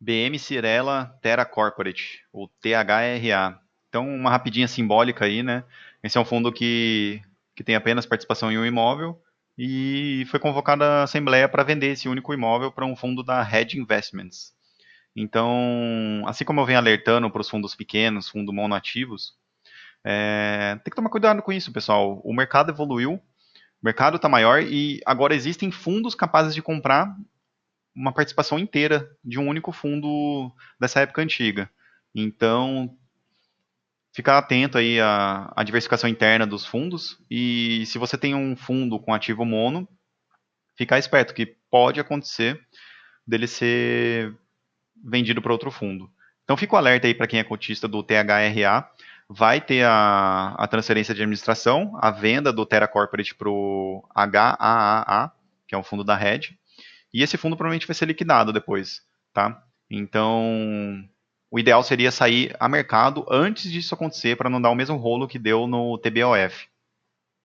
BM Cirela Terra Corporate, o THRA. Então, uma rapidinha simbólica aí, né? Esse é um fundo que, que tem apenas participação em um imóvel e foi convocada a Assembleia para vender esse único imóvel para um fundo da Hedge Investments. Então, assim como eu venho alertando para os fundos pequenos, fundos monoativos, é, tem que tomar cuidado com isso, pessoal. O mercado evoluiu, o mercado está maior e agora existem fundos capazes de comprar uma participação inteira de um único fundo dessa época antiga. Então, ficar atento aí à, à, diversificação interna dos fundos e se você tem um fundo com ativo mono, ficar esperto que pode acontecer dele ser vendido para outro fundo. Então fica o alerta aí para quem é cotista do THRA, vai ter a, a transferência de administração, a venda do Terra Corporate para o HAAA, que é um fundo da Red, e esse fundo provavelmente vai ser liquidado depois, tá? Então, o ideal seria sair a mercado antes disso acontecer para não dar o mesmo rolo que deu no TBOF.